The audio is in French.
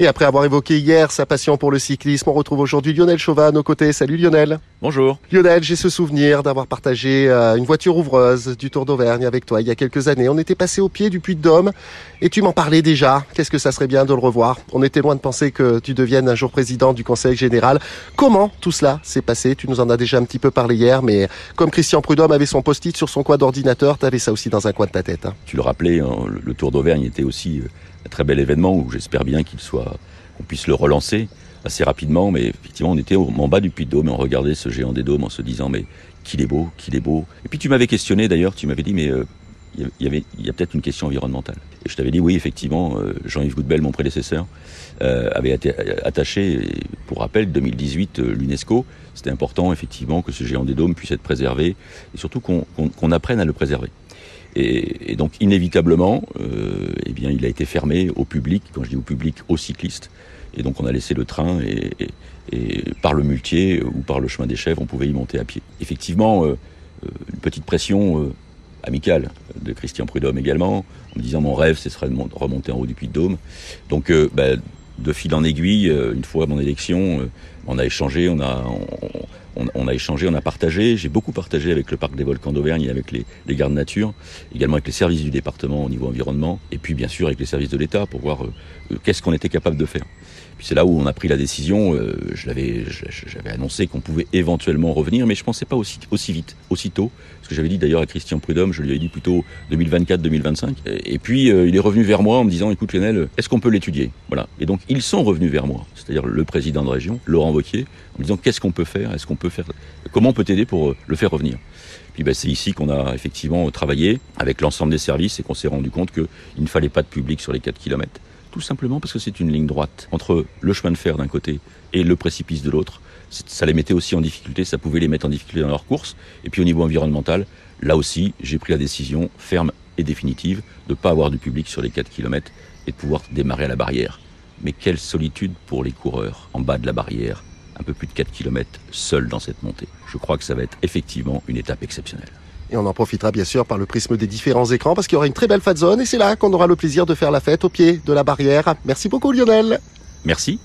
Et après avoir évoqué hier sa passion pour le cyclisme, on retrouve aujourd'hui Lionel Chauvin à nos côtés. Salut Lionel. Bonjour. Lionel, j'ai ce souvenir d'avoir partagé euh, une voiture ouvreuse du Tour d'Auvergne avec toi il y a quelques années. On était passé au pied du Puy de Dôme et tu m'en parlais déjà. Qu'est-ce que ça serait bien de le revoir? On était loin de penser que tu deviennes un jour président du Conseil général. Comment tout cela s'est passé? Tu nous en as déjà un petit peu parlé hier, mais comme Christian Prudhomme avait son post-it sur son coin d'ordinateur, tu avais ça aussi dans un coin de ta tête. Hein. Tu le rappelais, hein, le Tour d'Auvergne était aussi très bel événement où j'espère bien qu'il soit, qu'on puisse le relancer assez rapidement. Mais effectivement, on était en bas du Puy de Dôme et on regardait ce géant des dômes en se disant mais qu'il est beau, qu'il est beau. Et puis tu m'avais questionné d'ailleurs, tu m'avais dit mais euh, il y avait il y a peut-être une question environnementale. Et je t'avais dit oui effectivement, euh, Jean-Yves Goudbel, mon prédécesseur, euh, avait attaché, pour rappel, 2018 l'UNESCO. C'était important effectivement que ce géant des dômes puisse être préservé et surtout qu'on apprenne à le préserver. Et, donc inévitablement, eh bien, il a été fermé au public. Quand je dis au public, aux cyclistes. Et donc on a laissé le train et, par le muletier ou par le chemin des chèvres, on pouvait y monter à pied. Effectivement, euh, euh, une petite pression amicale de Christian Prudhomme également, en me disant mon rêve, ce serait de remonter en haut du Puy de Dôme. Donc bah, de fil en aiguille, une fois mon élection, on a échangé, on a, a échangé, on a partagé. J'ai beaucoup partagé avec le parc des volcans d'Auvergne et avec les, gardes nature, également avec les services du département au niveau environnement, et puis bien sûr avec les services de l'État pour voir euh, euh, qu'est-ce qu'on était capable de faire. Puis c'est là où on a pris la décision. Euh, je l'avais, j'avais annoncé qu'on pouvait éventuellement revenir, mais je pensais pas aussi, aussi vite, aussitôt. Ce que j'avais dit d'ailleurs à Christian Prudhomme, je lui avais dit plutôt 2024-2025. Et puis il est revenu vers moi en me disant, écoute Lionel, est-ce qu'on peut l'étudier? Voilà. Et donc ils sont revenus vers moi, c'est-à-dire le président de région, Laurent Wauquiez, en me disant qu'est-ce qu'on peut faire? Est-ce qu'on peut faire Comment on peut t'aider pour le faire revenir? Puis ben, c'est ici qu'on a effectivement travaillé avec l'ensemble des services et qu'on s'est rendu compte qu'il ne fallait pas de public sur les 4 km tout simplement parce que c'est une ligne droite entre le chemin de fer d'un côté et le précipice de l'autre. Ça les mettait aussi en difficulté, ça pouvait les mettre en difficulté dans leur course. Et puis au niveau environnemental, là aussi, j'ai pris la décision ferme et définitive de ne pas avoir du public sur les 4 km et de pouvoir démarrer à la barrière. Mais quelle solitude pour les coureurs en bas de la barrière, un peu plus de 4 km, seuls dans cette montée. Je crois que ça va être effectivement une étape exceptionnelle. Et on en profitera bien sûr par le prisme des différents écrans parce qu'il y aura une très belle fat zone et c'est là qu'on aura le plaisir de faire la fête au pied de la barrière. Merci beaucoup Lionel. Merci.